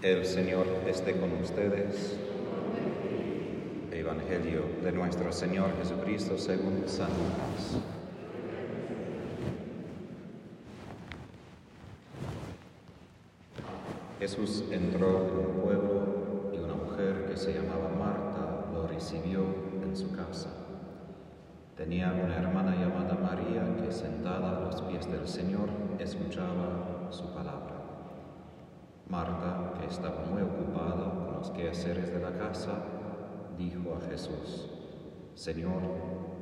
El Señor esté con ustedes. Evangelio de nuestro Señor Jesucristo según San Lucas. Jesús entró en un pueblo y una mujer que se llamaba Marta lo recibió en su casa. Tenía una hermana llamada María que sentada a los pies del Señor escuchaba su palabra. Marta, estaba muy ocupada con los quehaceres de la casa, dijo a Jesús, Señor,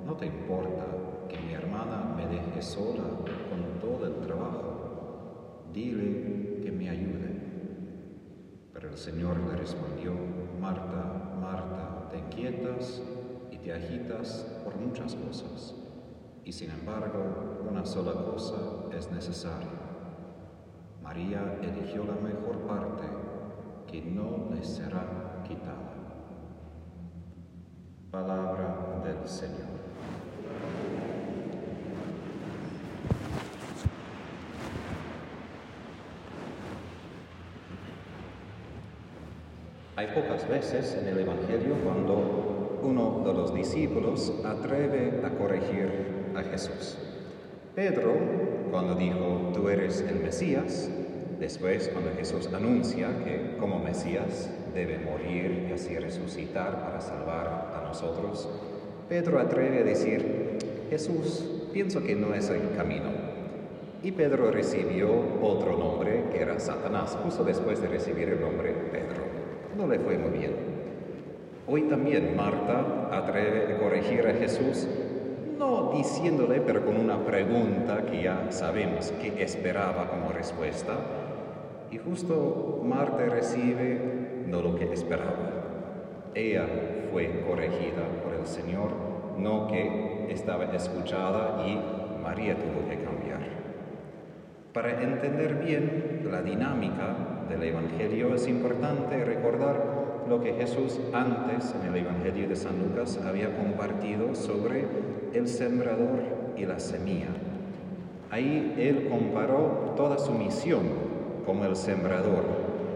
¿no te importa que mi hermana me deje sola con todo el trabajo? Dile que me ayude. Pero el Señor le respondió, Marta, Marta, te inquietas y te agitas por muchas cosas, y sin embargo una sola cosa es necesaria. María eligió la mejor parte que no le será quitada. Palabra del Señor. Hay pocas veces en el Evangelio cuando uno de los discípulos atreve a corregir a Jesús. Pedro, cuando dijo, tú eres el Mesías, después cuando Jesús anuncia que como Mesías debe morir y así resucitar para salvar a nosotros, Pedro atreve a decir, Jesús, pienso que no es el camino. Y Pedro recibió otro nombre que era Satanás, justo después de recibir el nombre Pedro no le fue muy bien. Hoy también Marta atreve a corregir a Jesús, no diciéndole, pero con una pregunta que ya sabemos que esperaba como respuesta. Y justo Marta recibe no lo que esperaba. Ella fue corregida por el Señor, no que estaba escuchada y María tuvo que cambiar. Para entender bien la dinámica del Evangelio es importante recordar lo que Jesús antes en el Evangelio de San Lucas había compartido sobre el sembrador y la semilla. Ahí él comparó toda su misión como el sembrador,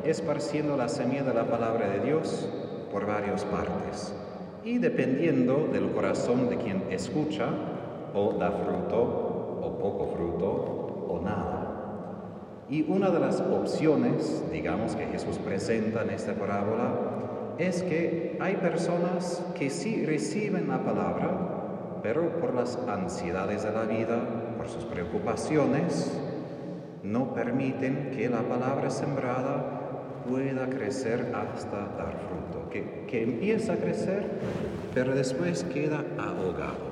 esparciendo la semilla de la palabra de Dios por varias partes. Y dependiendo del corazón de quien escucha, o da fruto, o poco fruto, o nada. Y una de las opciones, digamos, que Jesús presenta en esta parábola es que hay personas que sí reciben la palabra, pero por las ansiedades de la vida, por sus preocupaciones, no permiten que la palabra sembrada pueda crecer hasta dar fruto, que, que empieza a crecer, pero después queda ahogado.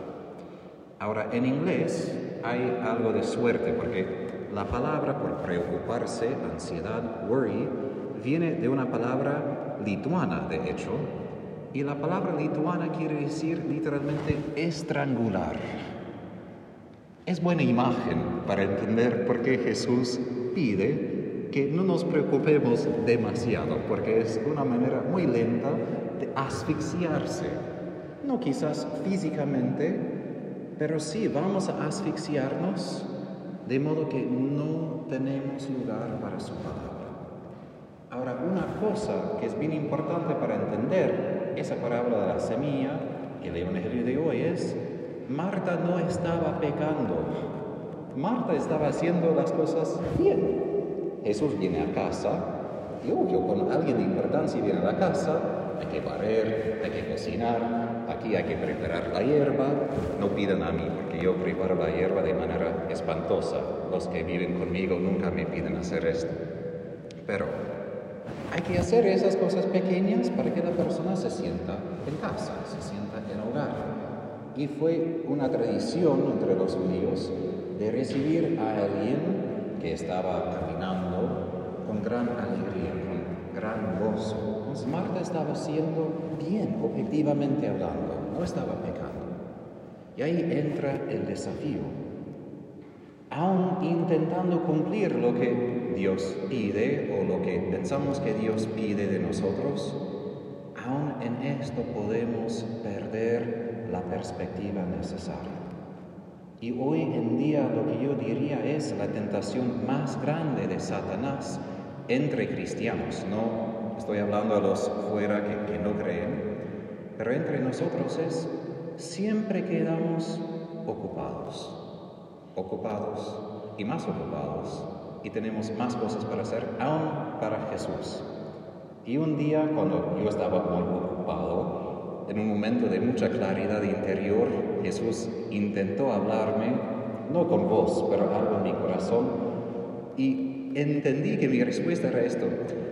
Ahora, en inglés hay algo de suerte, porque la palabra por preocuparse, ansiedad, worry, viene de una palabra lituana, de hecho, y la palabra lituana quiere decir literalmente estrangular. Es buena imagen para entender por qué Jesús pide que no nos preocupemos demasiado, porque es una manera muy lenta de asfixiarse. No quizás físicamente, pero sí vamos a asfixiarnos de modo que no tenemos lugar para su palabra. Ahora, una cosa que es bien importante para entender esa parábola de la semilla el Evangelio de hoy es, Marta no estaba pecando, Marta estaba haciendo las cosas bien. Jesús viene a casa, y obvio, con alguien de importancia viene a la casa, hay que barrer, hay que cocinar, aquí hay que preparar la hierba, no pidan a mí porque yo preparo la hierba de manera espantosa. Los que viven conmigo nunca me piden hacer esto. Pero hay que hacer esas cosas pequeñas para que la persona se sienta en casa, se sienta en hogar. Y fue una tradición entre los judíos de recibir a alguien que estaba caminando con gran alegría, con gran gozo Marta estaba haciendo bien, objetivamente hablando, no estaba pecando. Y ahí entra el desafío. Aún intentando cumplir lo que Dios pide o lo que pensamos que Dios pide de nosotros, en esto podemos perder la perspectiva necesaria. Y hoy en día lo que yo diría es la tentación más grande de Satanás entre cristianos, no estoy hablando a los fuera que, que no creen, pero entre nosotros es siempre quedamos ocupados, ocupados y más ocupados y tenemos más cosas para hacer, aún para Jesús. Y un día cuando yo estaba muy ocupado, en un momento de mucha claridad interior, Jesús intentó hablarme, no con voz, pero algo en mi corazón, y entendí que mi respuesta era esto,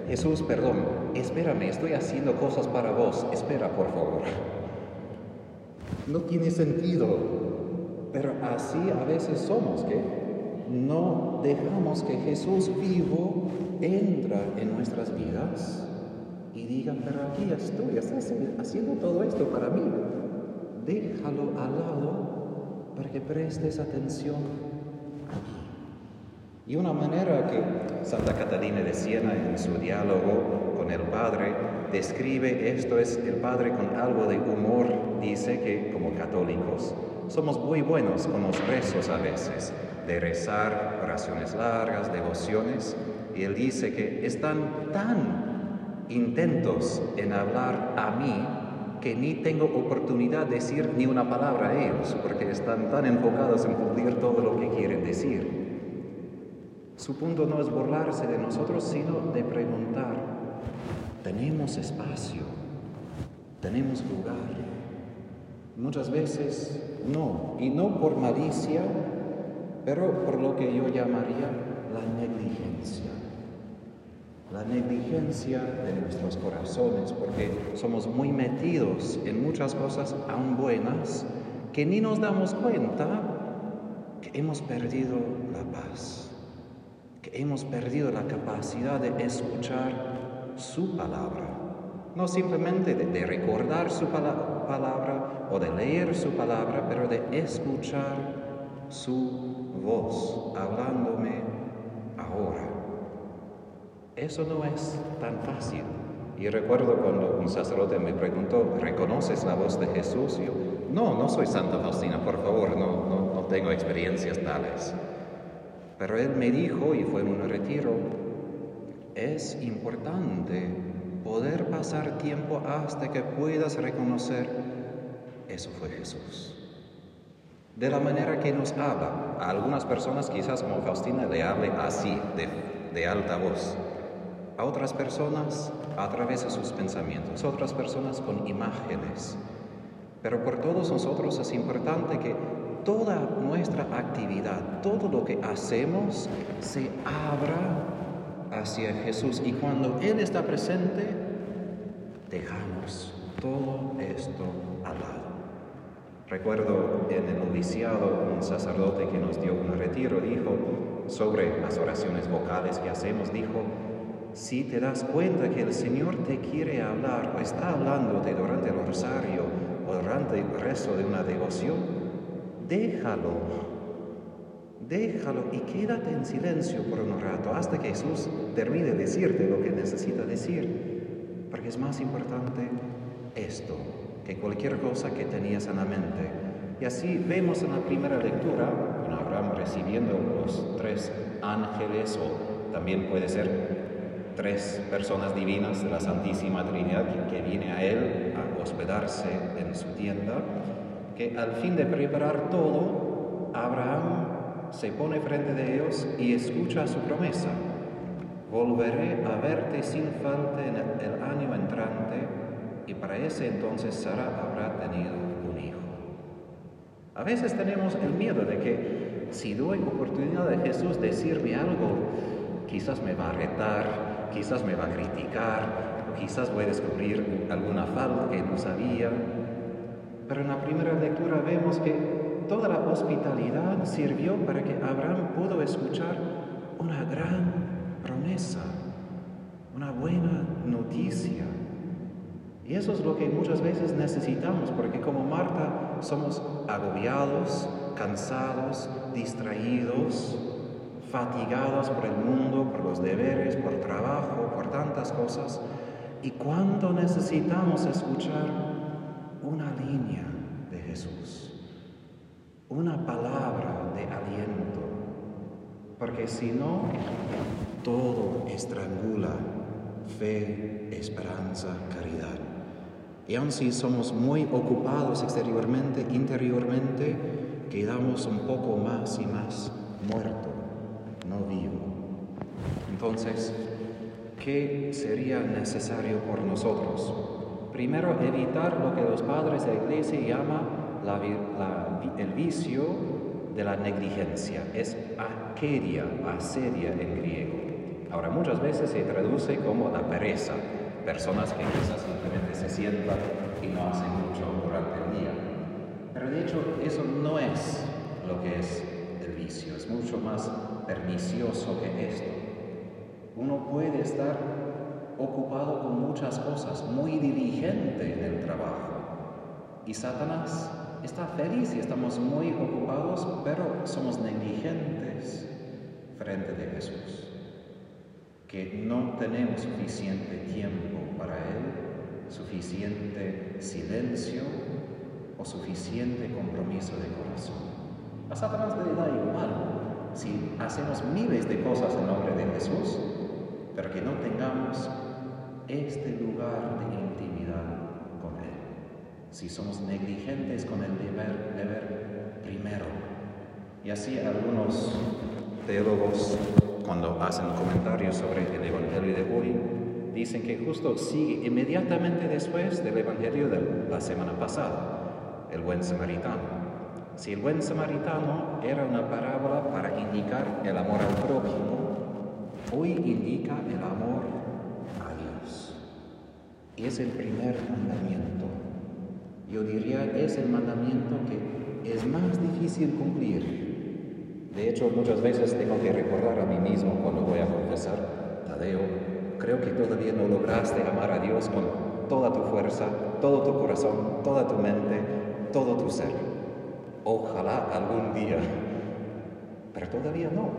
Jesús, perdón, espérame, estoy haciendo cosas para vos, espera por favor. No tiene sentido, pero así a veces somos, ¿qué? No dejamos que Jesús vivo entra en nuestras vidas y diga, pero aquí estoy, haciendo todo esto para mí. Déjalo al lado para que prestes atención y una manera que Santa Catalina de Siena en su diálogo con el Padre describe esto es el Padre con algo de humor, dice que como católicos somos muy buenos con los rezos a veces, de rezar oraciones largas, devociones, y él dice que están tan intentos en hablar a mí que ni tengo oportunidad de decir ni una palabra a ellos, porque están tan enfocados en cumplir todo lo que quieren decir. Su punto no es burlarse de nosotros, sino de preguntar, ¿tenemos espacio? ¿Tenemos lugar? Muchas veces no, y no por malicia, pero por lo que yo llamaría la negligencia. La negligencia de nuestros corazones, porque somos muy metidos en muchas cosas aún buenas, que ni nos damos cuenta que hemos perdido la paz hemos perdido la capacidad de escuchar su palabra. No simplemente de, recordar su palabra o de leer su palabra, pero de escuchar su voz hablándome ahora. Eso no es tan fácil. Y recuerdo cuando un sacerdote me preguntó, ¿reconoces la voz de Jesús? yo, no, no soy Santa Faustina, por favor, no, no, tengo experiencias tales. Pero él me dijo, y fue en un retiro, es importante poder pasar tiempo hasta que puedas reconocer, eso fue Jesús. De la manera que nos habla. A algunas personas quizás como Faustina le hable así, de, de alta voz. A otras personas a través de sus pensamientos. Otras personas con imágenes. Pero por todos nosotros es importante que toda nuestra actividad, todo lo que hacemos, se abra hacia Jesús. Y cuando Él está presente, dejamos todo esto al lado. Recuerdo en el noviciado un sacerdote que nos dio un retiro dijo sobre las oraciones vocales que hacemos, dijo, si te das cuenta que el Señor te quiere hablar o está hablándote durante el rosario o durante el resto de una devoción, déjalo, déjalo y quédate en silencio por un rato hasta que Jesús termine de decirte lo que necesita decir, porque es más importante esto que cualquier cosa que tenías en la mente. Y así vemos en la primera lectura, con Abraham recibiendo los tres ángeles o también puede ser tres personas divinas de la Santísima Trinidad que, viene a él a hospedarse en su tienda que al fin de preparar todo, Abraham se pone frente de ellos y escucha su promesa. Volveré a verte sin falta en el año entrante y para ese entonces Sara habrá tenido un hijo. A veces tenemos el miedo de que si doy oportunidad de Jesús decirme algo, quizás me va a retar, quizás me va a criticar, quizás voy a descubrir alguna falta que no sabía, pero en la primera lectura vemos que toda la hospitalidad sirvió para que Abraham pudo escuchar una gran promesa, una buena noticia. Y eso es lo que muchas veces necesitamos, porque como Marta somos agobiados, cansados, distraídos, fatigados por el mundo, por los deberes, por trabajo, por tantas cosas. Y cuando necesitamos escuchar una línea de Jesús, una palabra de aliento, porque si no, todo estrangula fe, esperanza, caridad. Y aun si somos muy ocupados exteriormente, interiormente, quedamos un poco más y más muerto, no vivo. Entonces, ¿qué sería necesario por nosotros? Primero, evitar lo que los padres de la iglesia llaman el vicio de la negligencia. Es akeria, asedia en griego. Ahora, muchas veces se traduce como la pereza, personas que quizás simplemente se sientan y no hacen mucho durante el día. Pero de hecho, eso no es lo que es es mucho más pernicioso que esto. Uno puede estar ocupado con muchas cosas, muy diligente en el trabajo. Y Satanás está feliz y estamos muy ocupados, pero somos negligentes frente de Jesús. Que no tenemos suficiente tiempo para Él, suficiente silencio o suficiente compromiso de corazón. A Satanás le da igual si hacemos miles de cosas en nombre de Jesús, pero que no tengamos este lugar de intimidad con Él. Si somos negligentes con el deber, deber primero. Y así algunos teólogos, cuando hacen comentarios sobre el Evangelio de hoy, dicen que justo sigue inmediatamente después del Evangelio de la semana pasada, el buen samaritano. Si el buen samaritano era una parábola para indicar el amor al prójimo, hoy indica el amor a Dios. Y es el primer mandamiento. Yo diría, es el mandamiento que es más difícil cumplir. De hecho, muchas veces tengo que recordar a mí mismo cuando voy a confesar, Tadeo, creo que todavía no lograste amar a Dios con toda tu fuerza, todo tu corazón, toda tu mente, todo tu ser. Ojalá algún día, pero todavía no.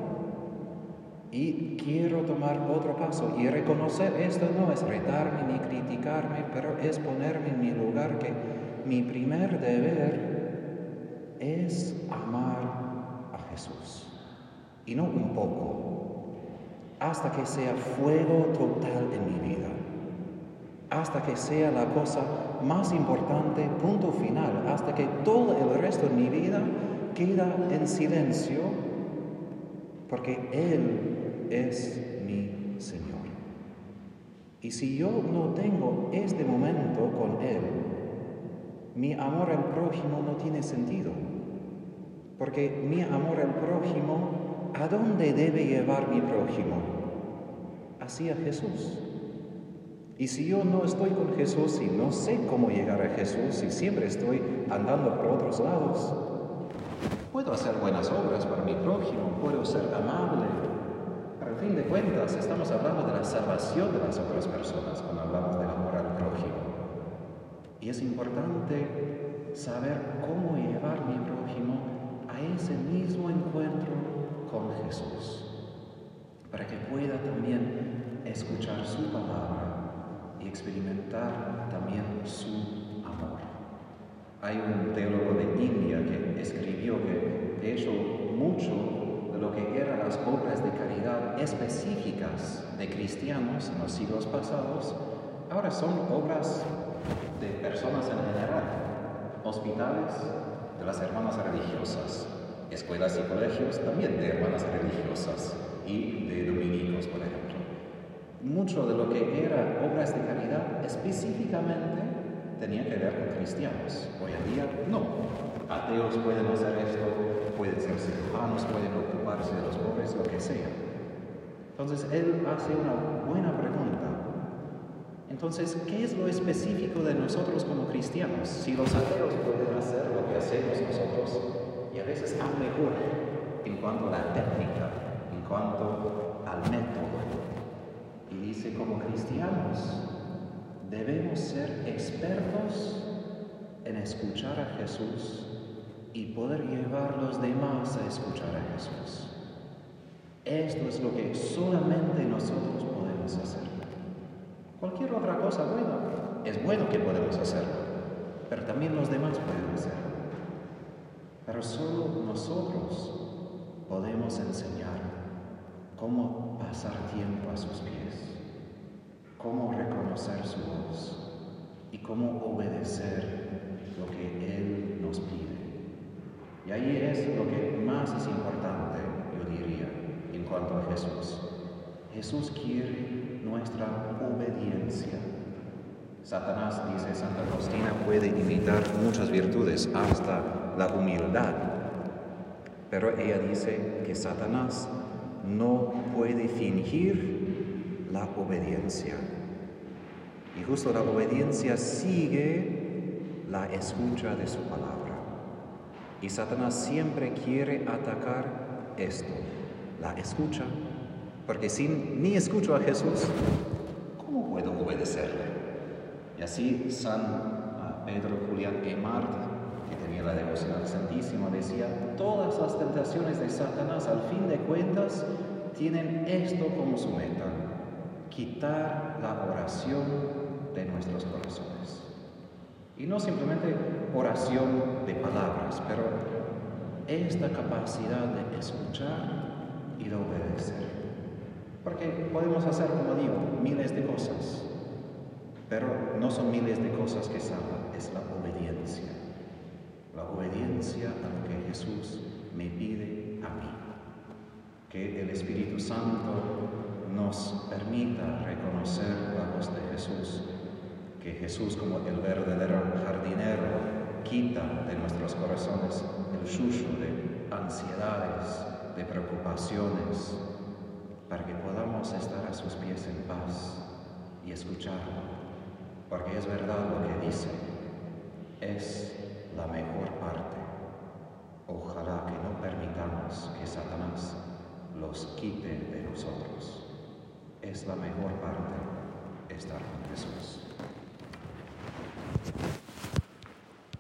Y quiero tomar otro paso y reconocer esto no es retarme ni criticarme, pero es ponerme en mi lugar que mi primer deber es amar a Jesús. Y no un poco, hasta que sea fuego total en mi vida hasta que sea la cosa más importante, punto final, hasta que todo el resto de mi vida queda en silencio, porque Él es mi Señor. Y si yo no tengo este momento con Él, mi amor al prójimo no tiene sentido, porque mi amor al prójimo, ¿a dónde debe llevar mi prójimo? Hacia Jesús. Y si yo no estoy con Jesús y no sé cómo llegar a Jesús y siempre estoy andando por otros lados, puedo hacer buenas obras para mi prójimo, puedo ser amable. Pero al fin de cuentas estamos hablando de la salvación de las otras personas cuando hablamos del amor al prójimo. Y es importante saber cómo llevar mi prójimo a ese mismo encuentro con Jesús, para que pueda también escuchar su palabra y experimentar también su amor. Hay un teólogo de India que escribió que, de hecho, mucho de lo que eran las obras de caridad específicas de cristianos en los siglos pasados, ahora son obras de personas en general, hospitales de las hermanas religiosas, escuelas y colegios también de hermanas religiosas y de dominicos, por ejemplo mucho de lo que era obras de caridad específicamente tenía que ver con cristianos. Hoy en día no. Ateos pueden hacer esto, pueden ser cirujanos, pueden ocuparse de los pobres, lo que sea. Entonces él hace una buena pregunta. Entonces, ¿qué es lo específico de nosotros como cristianos? Si los ateos pueden hacer lo que hacemos nosotros, y a veces aún mejor en cuanto a la técnica, en cuanto al método, dice, como cristianos, debemos ser expertos en escuchar a Jesús y poder llevar a los demás a escuchar a Jesús. Esto es lo que solamente nosotros podemos hacer. Cualquier otra cosa buena, es bueno que podemos hacerlo, pero también los demás pueden hacerlo. Pero solo nosotros podemos enseñar cómo pasar tiempo a sus pies, cómo reconocer su voz y cómo obedecer lo que Él nos pide. Y ahí es lo que más es importante, yo diría, en cuanto a Jesús. Jesús quiere nuestra obediencia. Satanás, dice Santa Faustina, puede imitar muchas virtudes, hasta la humildad. Pero ella dice que Satanás no puede fingir la obediencia. Y justo la obediencia sigue la escucha de su palabra. Y Satanás siempre quiere atacar esto, la escucha. Porque si ni escucho a Jesús, ¿cómo puedo obedecerle? Y así San ah, Pedro Julián Guimard, que tenía la devoción al decía, todas las tentaciones de Satanás, al fin de cuentas, tienen esto como su meta, quitar la oración de nuestros corazones. Y no simplemente oración de palabras, pero esta capacidad de escuchar y de obedecer. Porque podemos hacer, como digo, miles de cosas, pero no son miles de cosas que salvan, es la obediencia. Obediencia a lo que Jesús me pide a mí. Que el Espíritu Santo nos permita reconocer la voz de Jesús. Que Jesús, como el verdadero jardinero, quita de nuestros corazones el suyo de ansiedades, de preocupaciones, para que podamos estar a sus pies en paz y escucharlo porque es verdad lo que dice, es la mejor parte. Ojalá que no permitamos que Satanás los quite de nosotros. Es la mejor parte estar con Jesús.